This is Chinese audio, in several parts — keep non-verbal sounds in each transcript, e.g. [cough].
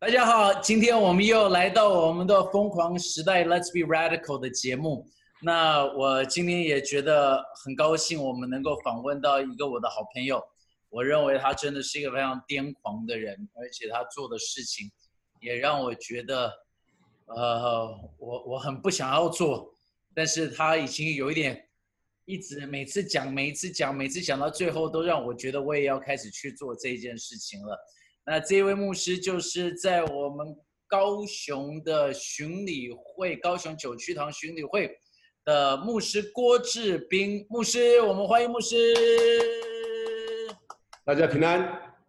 大家好，今天我们又来到我们的疯狂时代 Let's Be Radical 的节目。那我今天也觉得很高兴，我们能够访问到一个我的好朋友。我认为他真的是一个非常癫狂的人，而且他做的事情也让我觉得，呃，我我很不想要做，但是他已经有一点。一直每次讲，每一次讲，每次讲到最后，都让我觉得我也要开始去做这件事情了。那这位牧师就是在我们高雄的巡礼会，高雄九曲堂巡礼会的牧师郭志斌牧师，我们欢迎牧师。大家平安。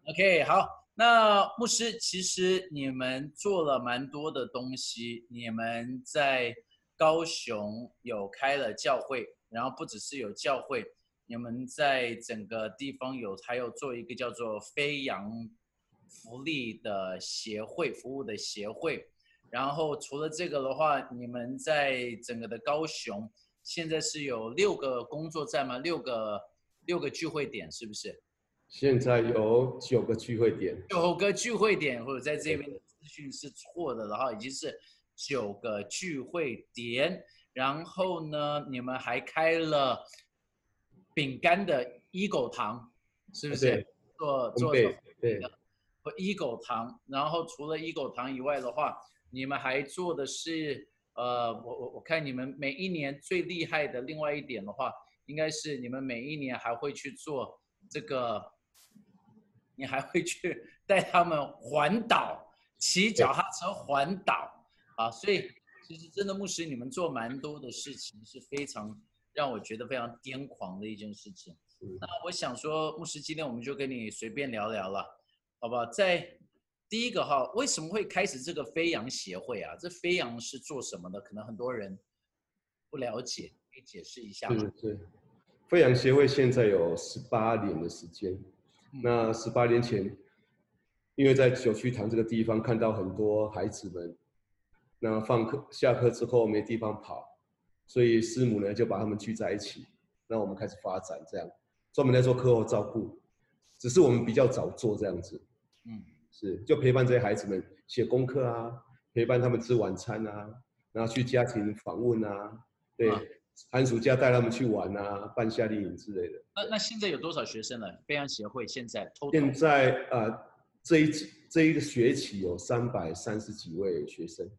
OK，好。那牧师，其实你们做了蛮多的东西，你们在高雄有开了教会。然后不只是有教会，你们在整个地方有还有做一个叫做飞扬福利的协会服务的协会。然后除了这个的话，你们在整个的高雄现在是有六个工作站吗？六个六个聚会点是不是？现在有九个聚会点。九个聚会点，或者在这边的资讯是错的，然后已经是九个聚会点。然后呢，你们还开了饼干的 Eagle 堂，是不是？对做做对对，Eagle 堂。然后除了 Eagle 堂以外的话，你们还做的是，呃，我我我看你们每一年最厉害的另外一点的话，应该是你们每一年还会去做这个，你还会去 [laughs] 带他们环岛，骑脚踏车环岛啊，所以。其实真的牧师，你们做蛮多的事情，是非常让我觉得非常癫狂的一件事情。那我想说，牧师，今天我们就跟你随便聊聊了，好不好？在第一个哈，为什么会开始这个飞扬协会啊？这飞扬是做什么的？可能很多人不了解，可以解释一下吗？对对，飞扬协会现在有十八年的时间。嗯、那十八年前，因为在九曲堂这个地方看到很多孩子们。那放课下课之后没地方跑，所以师母呢就把他们聚在一起。那我们开始发展这样，专门在做课后照顾，只是我们比较早做这样子。嗯，是就陪伴这些孩子们写功课啊，陪伴他们吃晚餐啊，然后去家庭访问啊，对，啊、寒暑假带他们去玩啊，办夏令营之类的。那那现在有多少学生了？飞扬协会现在？现在啊、呃，这一这一个学期有三百三十几位学生。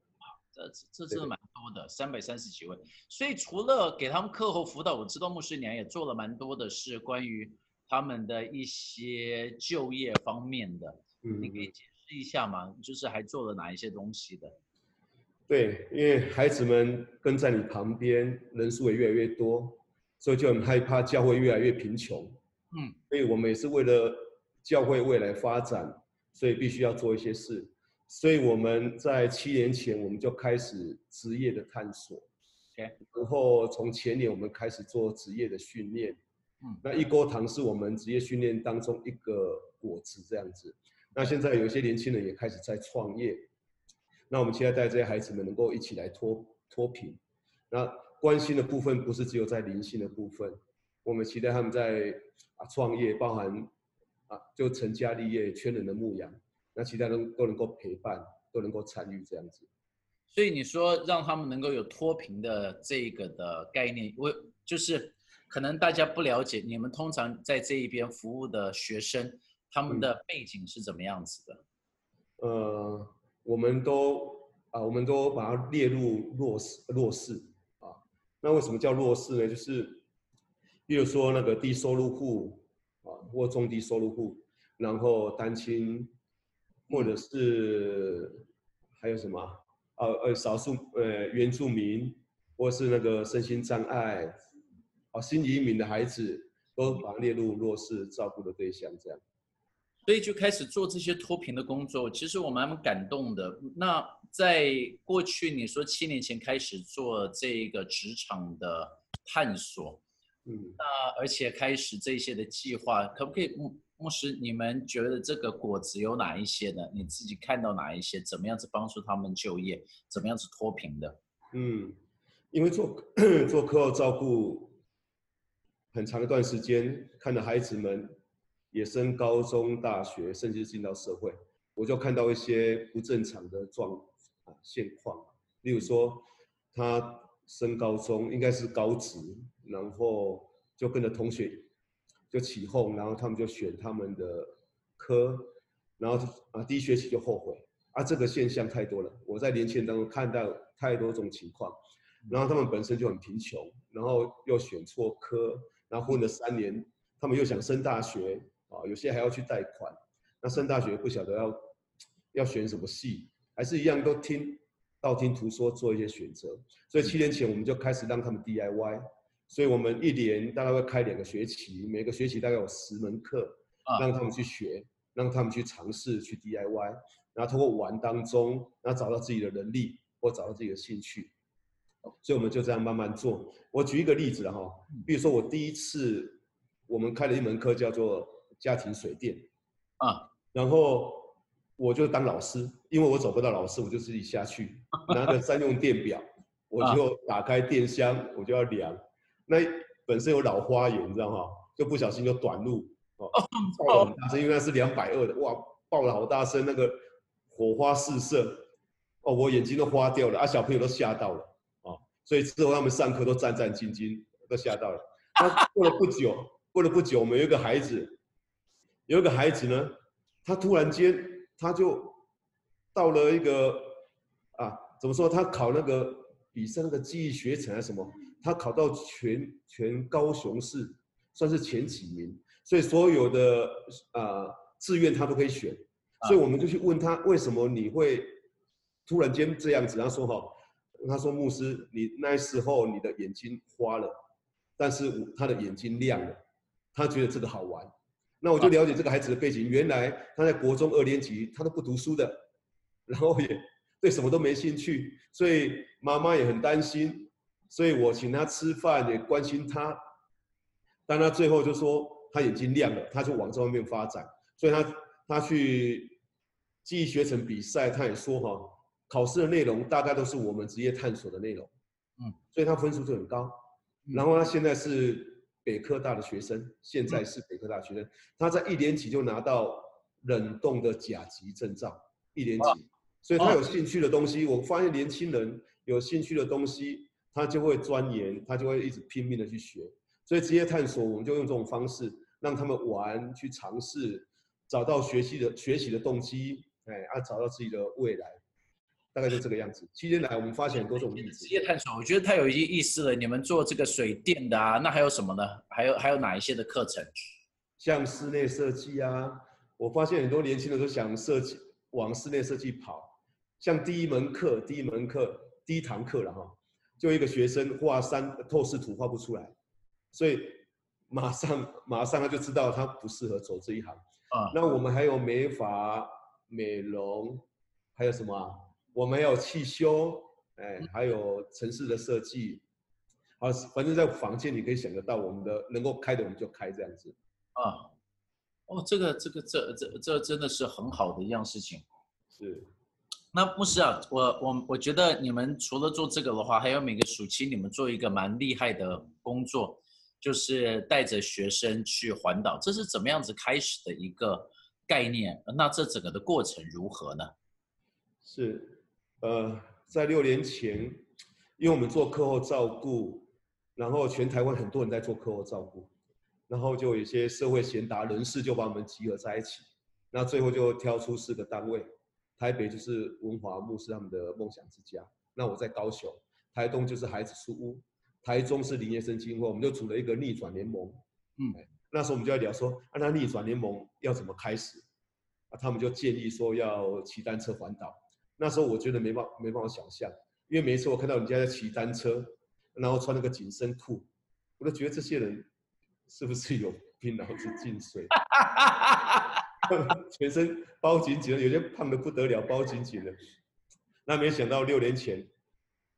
这真的蛮多的，三百三十几位。所以除了给他们课后辅导，我知道牧师娘也做了蛮多的是，关于他们的一些就业方面的。嗯，你可以解释一下吗？就是还做了哪一些东西的？对，因为孩子们跟在你旁边，人数也越来越多，所以就很害怕教会越来越贫穷。嗯，所以我们也是为了教会未来发展，所以必须要做一些事。所以我们在七年前，我们就开始职业的探索.然后从前年我们开始做职业的训练，嗯，那一锅糖是我们职业训练当中一个果子这样子。那现在有一些年轻人也开始在创业，那我们期待带这些孩子们能够一起来脱脱贫。那关心的部分不是只有在灵性的部分，我们期待他们在啊创业，包含啊就成家立业、圈人的牧羊。那其他人都能够陪伴，都能够参与这样子。所以你说让他们能够有脱贫的这个的概念，我就是可能大家不了解，你们通常在这一边服务的学生，他们的背景是怎么样子的？嗯、呃，我们都啊，我们都把它列入弱势弱势啊。那为什么叫弱势呢？就是，比如说那个低收入户啊，或中低收入户，然后单亲。或者是还有什么？呃呃，少数呃原住民，或是那个身心障碍，啊，新移民的孩子，都把它列入弱势照顾的对象，这样。所以就开始做这些脱贫的工作，其实我蛮蛮感动的。那在过去，你说七年前开始做这个职场的探索，嗯，那而且开始这些的计划，可不可以？牧师，你们觉得这个果子有哪一些呢？你自己看到哪一些？怎么样子帮助他们就业？怎么样子脱贫的？嗯，因为做 [clears throat] 做课后照顾很长一段时间，看到孩子们也升高中、大学，甚至进到社会，我就看到一些不正常的状啊现况，例如说他升高中应该是高职，然后就跟着同学就起哄，然后他们就选他们的科，然后啊第一学期就后悔啊，这个现象太多了，我在年轻人当中看到太多种情况，然后他们本身就很贫穷，然后又选错科，然后混了三年，他们又想升大学。啊，有些还要去贷款，那升大学不晓得要要选什么系，还是一样都听道听途说做一些选择。所以七年前我们就开始让他们 DIY，所以我们一年大概会开两个学期，每个学期大概有十门课，让他们去学，让他们去尝试去 DIY，然后通过玩当中，然后找到自己的能力或找到自己的兴趣，所以我们就这样慢慢做。我举一个例子哈，比如说我第一次我们开了一门课叫做。家庭水电，啊，然后我就当老师，因为我找不到老师，我就自己下去 [laughs] 拿个三用电表，我就打开电箱，我就要量。那本身有老花眼，你知道吗？就不小心就短路，哦，爆了很大声，因为那是两百二的，哇，爆了好大声，那个火花四射，哦，我眼睛都花掉了，啊，小朋友都吓到了，啊，所以之后他们上课都战战兢兢，都吓到了。那过了不久，过了不久，我们有一个孩子。有一个孩子呢，他突然间他就到了一个啊，怎么说？他考那个比赛那个记忆学程还是什么？他考到全全高雄市算是前几名，所以所有的啊志愿他都可以选。所以我们就去问他，为什么你会突然间这样子？他说哈，他说牧师，你那时候你的眼睛花了，但是他的眼睛亮了，他觉得这个好玩。那我就了解这个孩子的背景，原来他在国中二年级，他都不读书的，然后也对什么都没兴趣，所以妈妈也很担心，所以我请他吃饭，也关心他，但他最后就说他眼睛亮了，他就往这方面发展，所以他他去记忆学程比赛，他也说哈，考试的内容大概都是我们职业探索的内容，嗯，所以他分数就很高，然后他现在是。北科大的学生，现在是北科大学生，他在一年级就拿到冷冻的甲级证照，一年级，所以他有兴趣的东西，我发现年轻人有兴趣的东西，他就会钻研，他就会一直拼命的去学，所以职业探索，我们就用这种方式让他们玩，去尝试，找到学习的学习的动机，哎，啊，找到自己的未来。大概就这个样子。期间来，我们发现很多种例子。职业探索，我觉得太有意意思了。你们做这个水电的啊，那还有什么呢？还有还有哪一些的课程？像室内设计啊，我发现很多年轻人都想设计往室内设计跑。像第一门课，第一门课，第一堂课了哈，就一个学生画三透视图画不出来，所以马上马上他就知道他不适合走这一行。啊，那我们还有美发、美容，还有什么啊？我们有汽修，哎，还有城市的设计，啊，反正在房间你可以想得到，我们的能够开的我们就开这样子，啊，哦，这个这个这这这真的是很好的一样事情，是。那牧师啊，我我我觉得你们除了做这个的话，还有每个暑期你们做一个蛮厉害的工作，就是带着学生去环岛，这是怎么样子开始的一个概念？那这整个的过程如何呢？是。呃，在六年前，因为我们做课后照顾，然后全台湾很多人在做课后照顾，然后就有一些社会贤达人士就把我们集合在一起，那最后就挑出四个单位，台北就是文华牧师他们的梦想之家，那我在高雄，台东就是孩子书屋，台中是林业生基金会，我们就组了一个逆转联盟，嗯，那时候我们就在聊说，啊，那逆转联盟要怎么开始？啊，他们就建议说要骑单车环岛。那时候我觉得没办没办法想象，因为每一次我看到人家在骑单车，然后穿那个紧身裤，我都觉得这些人是不是有病脑子进水？[laughs] 全身包紧紧的，有些胖得不得了，包紧紧的。那没想到六年前，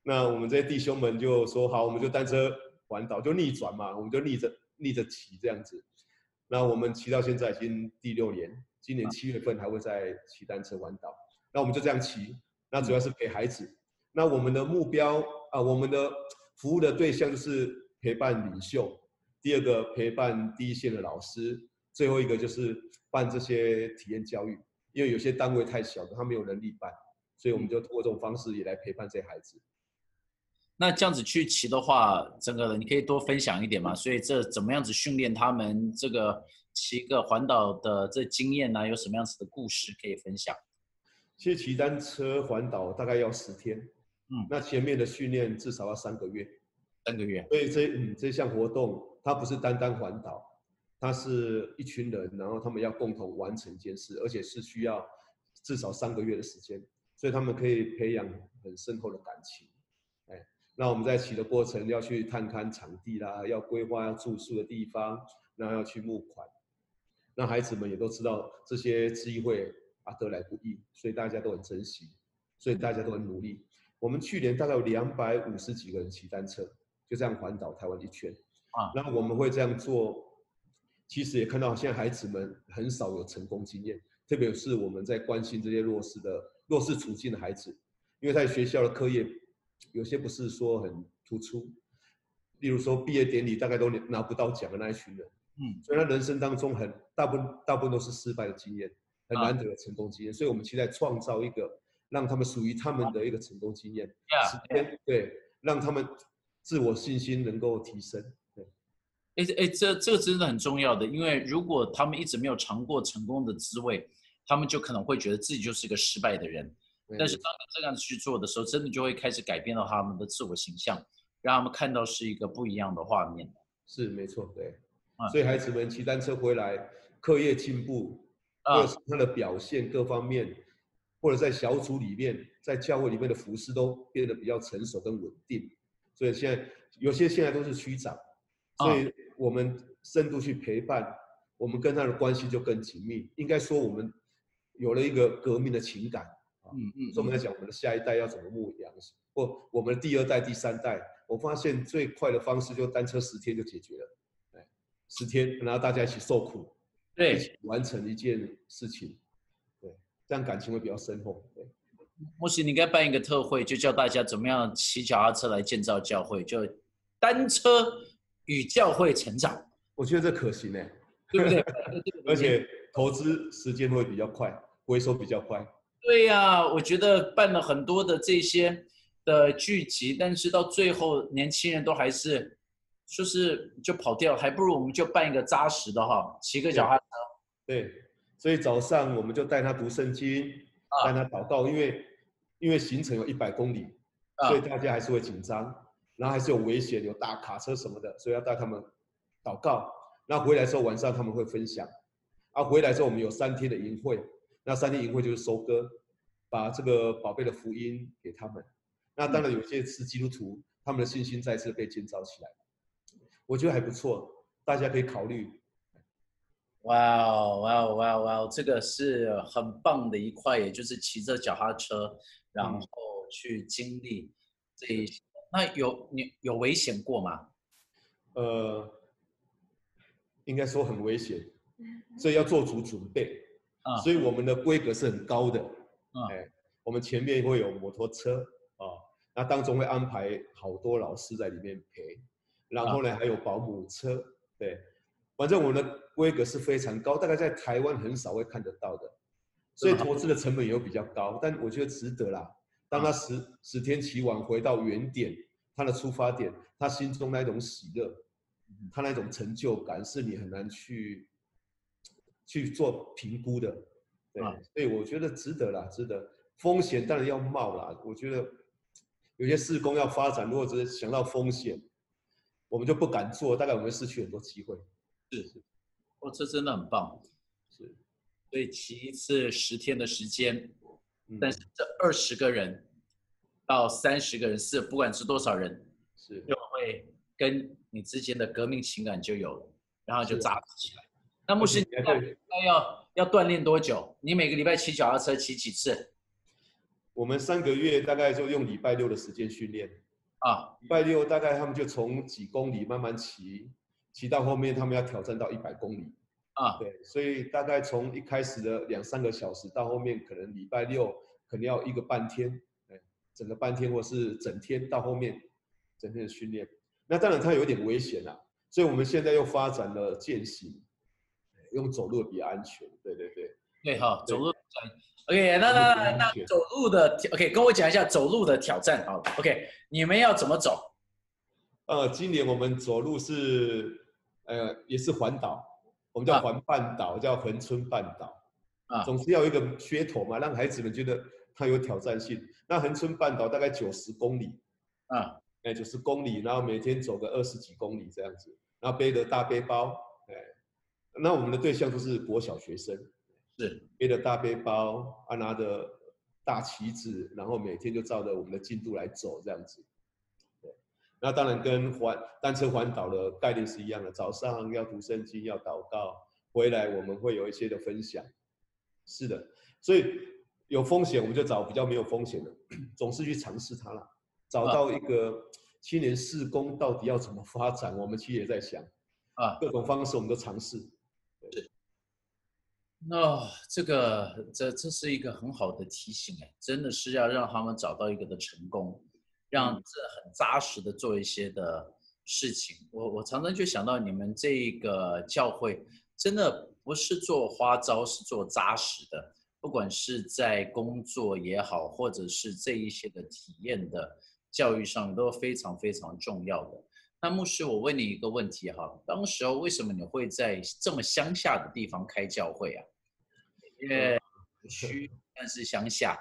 那我们这些弟兄们就说好，我们就单车环岛，就逆转嘛，我们就逆着逆着骑这样子。那我们骑到现在已经第六年，今年七月份还会再骑单车环岛。那我们就这样骑，那主要是陪孩子。那我们的目标啊，我们的服务的对象就是陪伴领袖，第二个陪伴第一线的老师，最后一个就是办这些体验教育。因为有些单位太小，他没有能力办，所以我们就通过这种方式也来陪伴这些孩子。那这样子去骑的话，整个你可以多分享一点嘛？所以这怎么样子训练他们这个骑个环岛的这经验呢？有什么样子的故事可以分享？其实骑单车环岛大概要十天，嗯，那前面的训练至少要三个月，三个月。所以这嗯这项活动它不是单单环岛，它是一群人，然后他们要共同完成一件事，而且是需要至少三个月的时间，所以他们可以培养很深厚的感情。那我们在骑的过程要去探勘场地啦，要规划要住宿的地方，然后要去募款。那孩子们也都知道这些机会啊得来不易，所以大家都很珍惜，所以大家都很努力。我们去年大概有两百五十几个人骑单车，就这样环岛台湾一圈。啊，那我们会这样做，其实也看到现在孩子们很少有成功经验，特别是我们在关心这些弱势的弱势处境的孩子，因为在学校的课业。有些不是说很突出，例如说毕业典礼大概都拿不到奖的那一群人，嗯，所以他人生当中很大部分大部分都是失败的经验，很难得的成功经验，啊、所以我们期待创造一个让他们属于他们的一个成功经验，啊、时间对，让他们自我信心能够提升，对，哎哎，这这个真的很重要的，因为如果他们一直没有尝过成功的滋味，他们就可能会觉得自己就是一个失败的人。但是当你这样子去做的时候，真的就会开始改变到他们的自我形象，让他们看到是一个不一样的画面。是没错，对。所以孩子们骑单车回来，课业进步，或者是他的表现各方面，或者在小组里面，在教会里面的服饰都变得比较成熟跟稳定。所以现在有些现在都是区长，所以我们深度去陪伴，我们跟他的关系就更紧密。应该说我们有了一个革命的情感。嗯嗯，所以我们在讲我们的下一代要怎么牧养，或我们的第二代、第三代，我发现最快的方式就单车十天就解决了，哎，十天，然后大家一起受苦，对，完成一件事情，对，这样感情会比较深厚。对，牧师，你应该办一个特会，就教大家怎么样骑脚踏车来建造教会，就单车与教会成长。我觉得这可行呢，[laughs] 对不对？[laughs] 而且投资时间会比较快，回收比较快。对呀、啊，我觉得办了很多的这些的聚集，但是到最后年轻人都还是，就是就跑掉，还不如我们就办一个扎实的哈，骑个脚踏车。对，所以早上我们就带他读圣经，带他祷告，因为因为行程有一百公里，所以大家还是会紧张，然后还是有危险，有大卡车什么的，所以要带他们祷告。那回来之后晚上他们会分享，啊，回来之后我们有三天的营会。那三天营会就是收割，把这个宝贝的福音给他们。那当然有些是基督徒，他们的信心再次被建造起来，我觉得还不错，大家可以考虑。哇哦哇哦哇哦哇哦，这个是很棒的一块，也就是骑着脚踏车，然后去经历这一些。那有你有危险过吗？呃，应该说很危险，所以要做足准备。啊，所以我们的规格是很高的，哎，我们前面会有摩托车啊，那当中会安排好多老师在里面陪，然后呢还有保姆车，对，反正我们的规格是非常高，大概在台湾很少会看得到的，所以投资的成本也会比较高，但我觉得值得啦。当他十十天骑完回到原点，他的出发点，他心中那种喜乐，他那种成就感是你很难去。去做评估的，对，所以我觉得值得啦，值得。风险当然要冒啦，我觉得有些事工要发展，如果只是想到风险，我们就不敢做，大概我们会失去很多机会。是是，哦，这真的很棒。是，所以骑一次十天的时间，嗯、但是这二十个人到三十个人是不管是多少人，是就会跟你之间的革命情感就有了，然后就扎实起来。那牧师，你要要要锻炼多久？你每个礼拜骑脚踏车骑几次？我们三个月大概就用礼拜六的时间训练啊。礼拜六大概他们就从几公里慢慢骑，骑到后面他们要挑战到一百公里啊。对，所以大概从一开始的两三个小时到后面可能礼拜六可能要一个半天，整个半天或是整天到后面整天的训练。那当然它有点危险啦，所以我们现在又发展了健行。用走路比较安全，对对对。对哈，走路。OK，那那那那走路的 OK，跟我讲一下走路的挑战。好，OK，你们要怎么走？呃，今年我们走路是呃也是环岛，我们叫环半岛，啊、叫横村半岛。啊，总是要有一个噱头嘛，让孩子们觉得它有挑战性。那横村半岛大概九十公里。啊，哎，九十公里，然后每天走个二十几公里这样子，然后背着大背包，哎，那我们的对象都是国小学生。是背着大背包，啊，拿着大旗子，然后每天就照着我们的进度来走，这样子。对，那当然跟环单车环岛的概念是一样的。早上要读圣经，要祷告，回来我们会有一些的分享。是的，所以有风险我们就找比较没有风险的，[clears throat] 总是去尝试它了。找到一个青年事工到底要怎么发展，我们其实也在想啊，各种方式我们都尝试。那、哦、这个这这是一个很好的提醒哎，真的是要让他们找到一个的成功，让这很扎实的做一些的事情。我我常常就想到你们这个教会真的不是做花招，是做扎实的。不管是在工作也好，或者是这一些的体验的教育上，都非常非常重要的。那牧师，我问你一个问题哈，当时候为什么你会在这么乡下的地方开教会啊？因为虚但是乡下，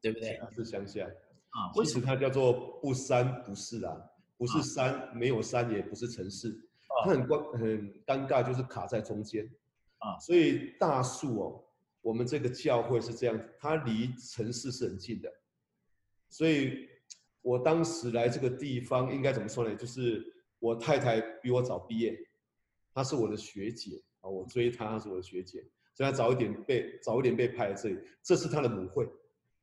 对不对？是乡下啊，其实它叫做不山不是啊，不是山，啊、没有山，也不是城市，它很关很尴尬，就是卡在中间啊。所以大树哦，我们这个教会是这样，它离城市是很近的。所以我当时来这个地方，应该怎么说呢？就是我太太比我早毕业，她是我的学姐啊，我追她，她是我的学姐。所以他早一点被早一点被派来这里，这是他的母会，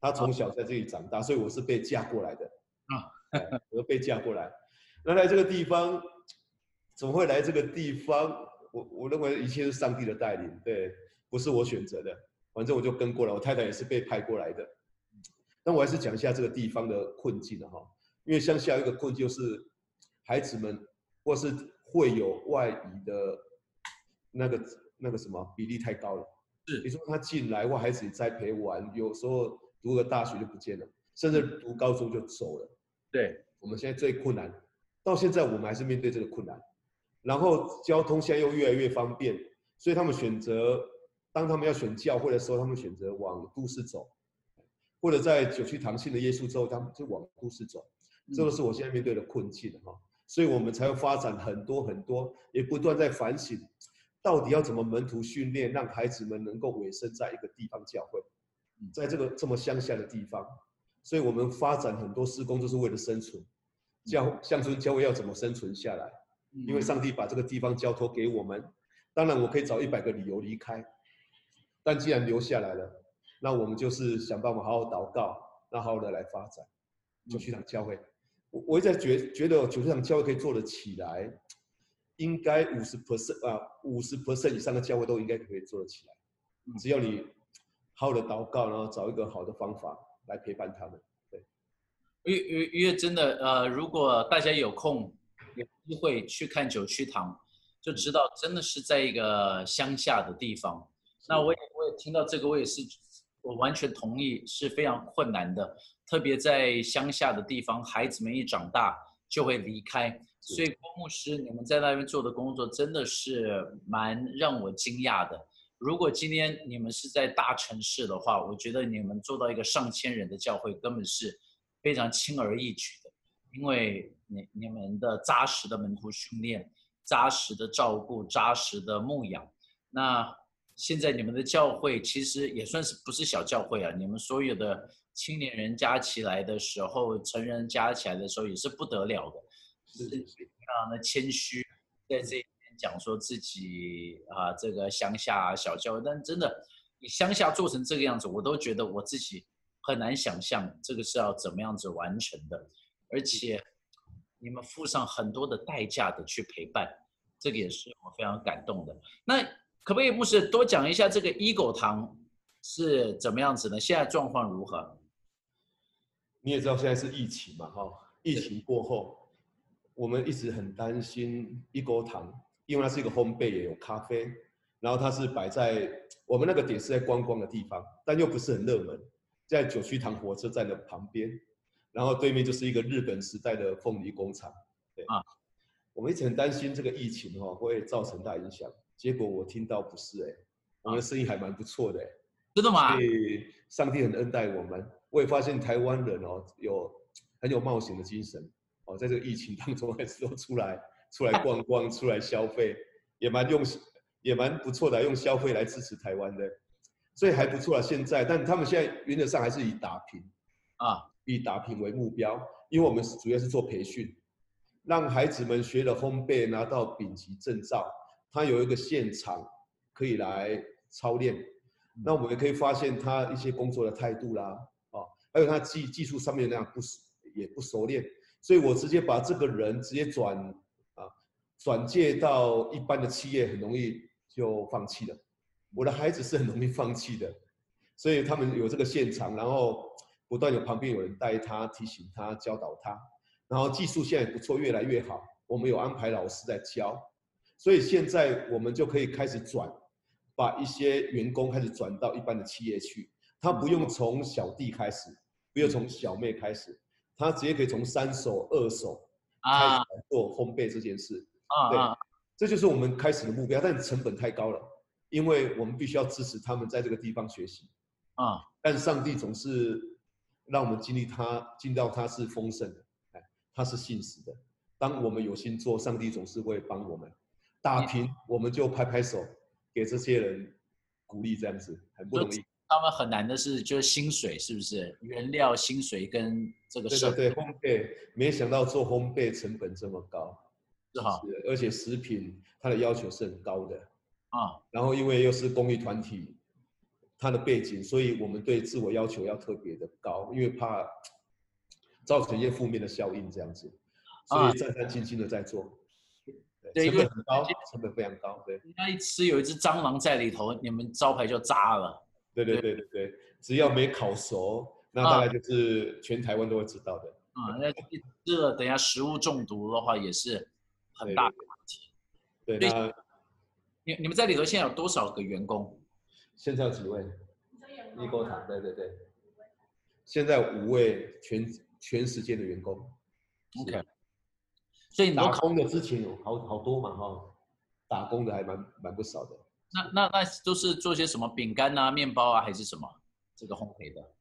他从小在这里长大，所以我是被嫁过来的啊，我被嫁过来。那来这个地方，怎么会来这个地方？我我认为一切是上帝的带领，对，不是我选择的，反正我就跟过来。我太太也是被派过来的。但我还是讲一下这个地方的困境的哈，因为乡下一个困境就是孩子们或是会有外移的那个。那个什么比例太高了，是你说他进来，或孩子栽培完，有时候读个大学就不见了，甚至读高中就走了。对，我们现在最困难，到现在我们还是面对这个困难。然后交通现在又越来越方便，所以他们选择，当他们要选教会的时候，他们选择往都市走，或者在九曲堂信的耶稣之后，他们就往都市走。这个是我现在面对的困境哈，所以我们才会发展很多很多，也不断在反省。到底要怎么门徒训练，让孩子们能够委身在一个地方教会，在这个这么乡下的地方，所以我们发展很多施工，就是为了生存。教乡村教会要怎么生存下来？因为上帝把这个地方交托给我们。当然，我可以找一百个理由离开，但既然留下来了，那我们就是想办法好好祷告，那好好的来发展。九曲堂教会，我我一直在觉觉得九曲堂教会可以做得起来。应该五十 percent 啊，五十 percent 以上的教会都应该可以做得起来。只要你好好的祷告，然后找一个好的方法来陪伴他们。对，因为因为真的呃，如果大家有空有机会去看九曲堂，就知道真的是在一个乡下的地方。那我也我也听到这个，我也是我完全同意，是非常困难的，特别在乡下的地方，孩子们一长大就会离开。所以郭牧师，你们在那边做的工作真的是蛮让我惊讶的。如果今天你们是在大城市的话，我觉得你们做到一个上千人的教会根本是非常轻而易举的，因为你你们的扎实的门徒训练、扎实的照顾、扎实的牧养。那现在你们的教会其实也算是不是小教会啊？你们所有的青年人加起来的时候，成人加起来的时候也是不得了的。是非常的谦虚，在这边讲说自己啊，这个乡下小教育，但真的，你乡下做成这个样子，我都觉得我自己很难想象这个是要怎么样子完成的，而且你们付上很多的代价的去陪伴，这个也是我非常感动的。那可不可以牧师多讲一下这个一狗堂是怎么样子呢？现在状况如何？你也知道现在是疫情嘛，哈，疫情过后。我们一直很担心一锅糖，因为它是一个烘焙，也有咖啡，然后它是摆在我们那个点是在观光的地方，但又不是很热门，在九曲塘火车站的旁边，然后对面就是一个日本时代的凤梨工厂。对啊，我们一直很担心这个疫情哈会造成大影响，结果我听到不是哎、欸，我们的生意还蛮不错的哎、欸，真的吗？对，上帝很恩待我们，我也发现台湾人哦有很有冒险的精神哦，在这个疫情当中还是都出来出来逛逛，出来消费，也蛮用心。也蛮不错的，用消费来支持台湾的，所以还不错啊。现在，但他们现在原则上还是以打平啊，以打平为目标，因为我们主要是做培训，让孩子们学了烘焙，拿到丙级证照，他有一个现场可以来操练。那我们也可以发现他一些工作的态度啦，啊，还有他技技术上面那样不也不熟练，所以我直接把这个人直接转啊转介到一般的企业，很容易。就放弃了。我的孩子是很容易放弃的，所以他们有这个现场，然后不断有旁边有人带他、提醒他、教导他，然后技术现在不错，越来越好。我们有安排老师在教，所以现在我们就可以开始转，把一些员工开始转到一般的企业去。他不用从小弟开始，不用从小妹开始，他直接可以从三手、二手开始做烘焙这件事。啊，对。这就是我们开始的目标，但成本太高了，因为我们必须要支持他们在这个地方学习啊。但上帝总是让我们经历他，经历到他是丰盛的，哎，他是信实的。当我们有心做，上帝总是会帮我们打平，我们就拍拍手，给这些人鼓励，这样子很不容易。他们很难的是，就是薪水是不是？原料、薪水跟这个设备。对对对，烘焙，没想到做烘焙成本这么高。是哈，而且食品它的要求是很高的啊。然后因为又是公益团体，它的背景，所以我们对自我要求要特别的高，因为怕造成一些负面的效应这样子，所以战战兢兢的在做。对，成本很高，成本非常高。对，那一吃有一只蟑螂在里头，你们招牌就炸了。对对对对对，只要没烤熟，那大概就是全台湾都会知道的。啊，那一吃了，等下食物中毒的话也是。很大的问题，对，对，那你你们在里头现在有多少个员工？现在有几位？一锅汤，对对对，现在五位全全时间的员工。OK，所以打工的之前有好好多嘛哈，打工的还蛮蛮不少的。那那那都是做些什么饼干啊、面包啊，还是什么？这个烘焙的？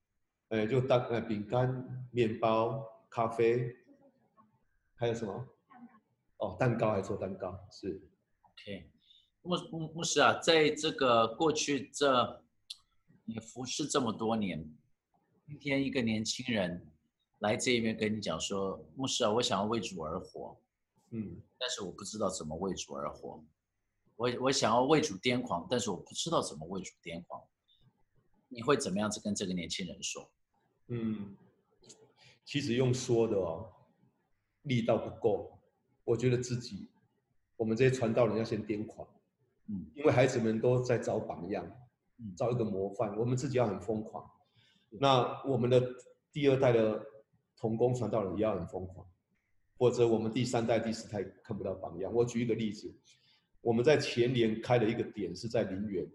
呃，就当呃饼干、面包、咖啡，还有什么？哦，蛋糕还做蛋糕是，OK，牧牧牧师啊，在这个过去这你服侍这么多年，今天一个年轻人来这边跟你讲说，牧师啊，我想要为主而活，嗯，但是我不知道怎么为主而活，我我想要为主癫狂，但是我不知道怎么为主癫狂，你会怎么样子跟这个年轻人说？嗯，其实用说的哦，力道不够。我觉得自己，我们这些传道人要先癫狂，嗯，因为孩子们都在找榜样，找一个模范，我们自己要很疯狂。那我们的第二代的童工传道人也要很疯狂，或者我们第三代、第四代看不到榜样。我举一个例子，我们在前年开了一个点是在林园，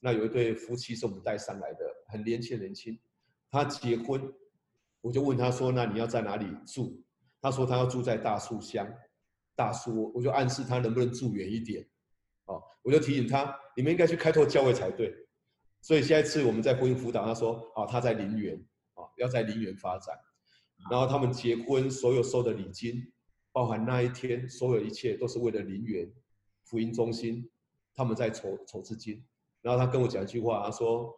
那有一对夫妻是我们带上来的，很年轻，年轻，他结婚，我就问他说：“那你要在哪里住？”他说：“他要住在大树乡。”大叔，我就暗示他能不能住远一点，哦，我就提醒他，你们应该去开拓教会才对。所以下一次我们在婚姻辅导，他说，哦，他在林园，哦，要在林园发展。然后他们结婚所有收的礼金，包含那一天所有一切都是为了林园福音中心，他们在筹筹资金。然后他跟我讲一句话，他说，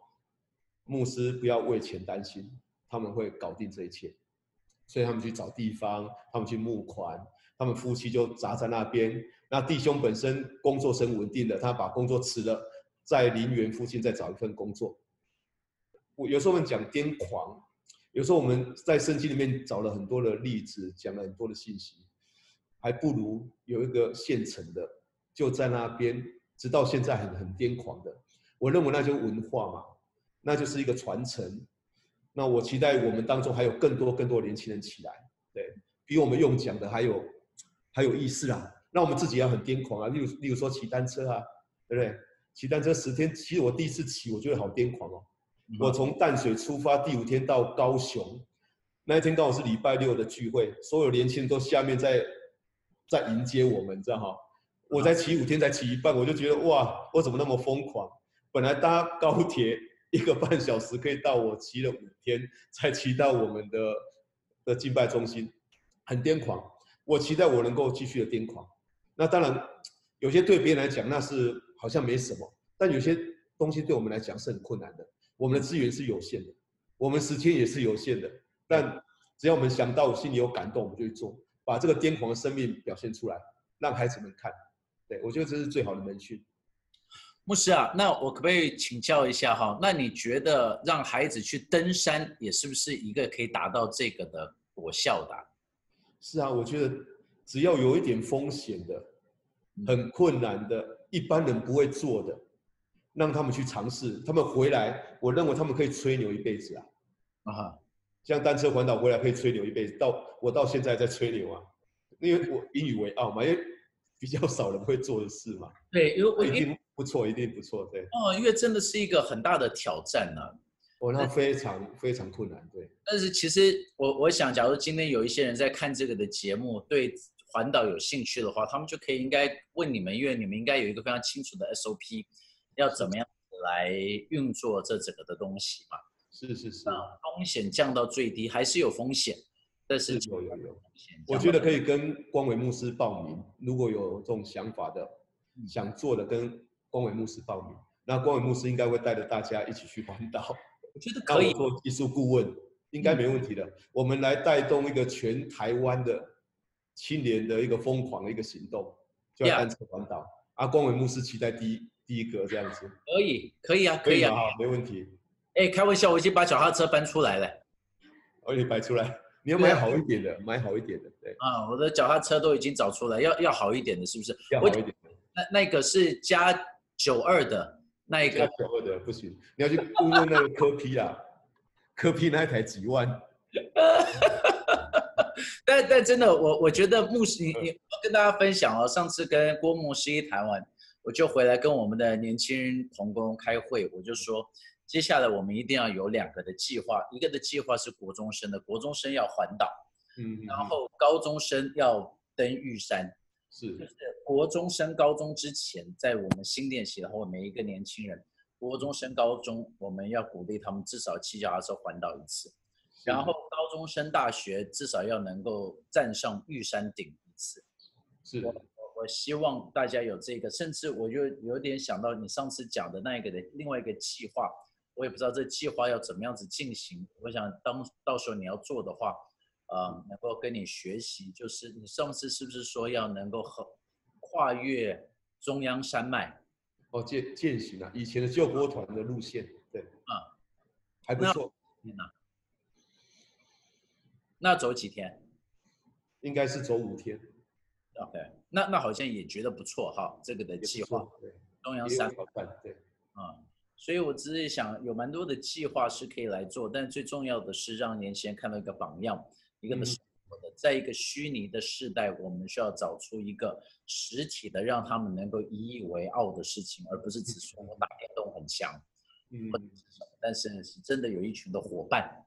牧师不要为钱担心，他们会搞定这一切。所以他们去找地方，他们去募款。他们夫妻就砸在那边，那弟兄本身工作是很稳定的，他把工作辞了，在林园附近再找一份工作。我有时候我们讲癫狂，有时候我们在圣经里面找了很多的例子，讲了很多的信息，还不如有一个现成的，就在那边，直到现在很很癫狂的。我认为那就是文化嘛，那就是一个传承。那我期待我们当中还有更多更多年轻人起来，对，比我们用讲的还有。还有意思啊，那我们自己要很癫狂啊，例如例如说骑单车啊，对不对？骑单车十天，其实我第一次骑，我觉得好癫狂哦。我从淡水出发，第五天到高雄，那一天刚好是礼拜六的聚会，所有年轻人都下面在在迎接我们，你知道哈？我才骑五天，才骑一半，我就觉得哇，我怎么那么疯狂？本来搭高铁一个半小时可以到，我骑了五天才骑到我们的的敬拜中心，很癫狂。我期待我能够继续的癫狂。那当然，有些对别人来讲那是好像没什么，但有些东西对我们来讲是很困难的。我们的资源是有限的，我们时间也是有限的，但只要我们想到心里有感动，我们就去做，把这个癫狂的生命表现出来，让孩子们看。对，我觉得这是最好的门训。牧师啊，那我可不可以请教一下哈？那你觉得让孩子去登山，也是不是一个可以达到这个的果效的？是啊，我觉得只要有一点风险的、很困难的、一般人不会做的，让他们去尝试，他们回来，我认为他们可以吹牛一辈子啊。啊，像单车环岛回来可以吹牛一辈子，到我到现在在吹牛啊，因为我引以为傲嘛，因为。比较少人会做的事嘛？[laughs] 对，因为我一定不错，一定不错，对。哦，因为真的是一个很大的挑战呢、啊。哦，那非常非常困难，对。但是其实我我想，假如今天有一些人在看这个的节目，对环岛有兴趣的话，他们就可以应该问你们，因为你们应该有一个非常清楚的 SOP，要怎么样来运作这整个的东西嘛？是是是。风险降到最低，还是有风险。但是有有有，我觉得可以跟光伟牧师报名。如果有这种想法的、想做的，跟光伟牧师报名。那光伟牧师应该会带着大家一起去环岛。我觉得可以做技术顾问，应该没问题的。我们来带动一个全台湾的青年的一个疯狂的一个行动，就要单车环岛。啊，光伟牧师期待第一第一个这样子。可以，可以啊，可以啊，没问题。哎，开玩笑，我已经把脚踏车搬出来了。我给你摆出来。你要买好一点的，买好一点的，对。啊，我的脚踏车都已经找出来，要要好一点的，是不是？要好一点的。那那个是加九二的，那一个。加九二的不行，你要去问问那个柯 P 啊，柯 P 那一台几万。[laughs] 但但真的，我我觉得牧师，你你跟大家分享哦，上次跟郭牧师一谈完，我就回来跟我们的年轻人同工开会，我就说。接下来我们一定要有两个的计划，一个的计划是国中生的，国中生要环岛，嗯，然后高中生要登玉山，是，就是国中升高中之前，在我们新练习的话，每一个年轻人，国中升高中，我们要鼓励他们至少骑脚踏车环岛一次，然后高中升大学至少要能够站上玉山顶一次，是，我我希望大家有这个，甚至我就有点想到你上次讲的那一个的另外一个计划。我也不知道这计划要怎么样子进行。我想当到时候你要做的话，呃，能够跟你学习，就是你上次是不是说要能够和跨越中央山脉？哦，践践行啊，以前的救国团的路线，对，啊，还不错。天哪，那走几天？应该是走五天。OK，那那好像也觉得不错哈，这个的计划，对，中央山脉，对，啊。所以，我只是想有蛮多的计划是可以来做，但最重要的是让年轻人看到一个榜样，一个的生活的，在一个虚拟的时代，我们需要找出一个实体的，让他们能够引以为傲的事情，而不是只说我打电动很强，嗯，但是是真的有一群的伙伴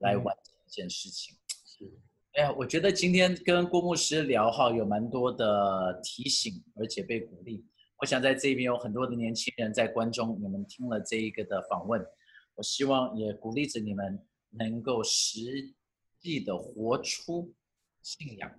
来完成一件事情。是，哎呀，我觉得今天跟郭牧师聊哈，有蛮多的提醒，而且被鼓励。我想在这边有很多的年轻人在观众，你们听了这一个的访问，我希望也鼓励着你们能够实际的活出信仰，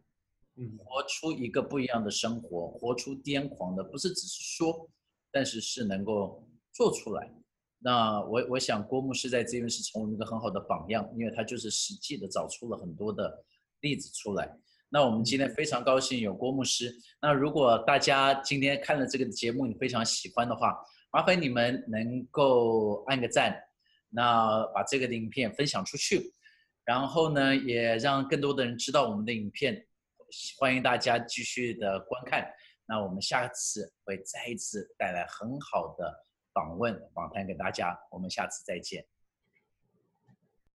嗯，活出一个不一样的生活，活出癫狂的，不是只是说，但是是能够做出来。那我我想郭牧师在这边是成为一个很好的榜样，因为他就是实际的找出了很多的例子出来。那我们今天非常高兴有郭牧师。那如果大家今天看了这个节目，你非常喜欢的话，麻烦你们能够按个赞，那把这个的影片分享出去，然后呢，也让更多的人知道我们的影片。欢迎大家继续的观看。那我们下次会再一次带来很好的访问访谈给大家。我们下次再见。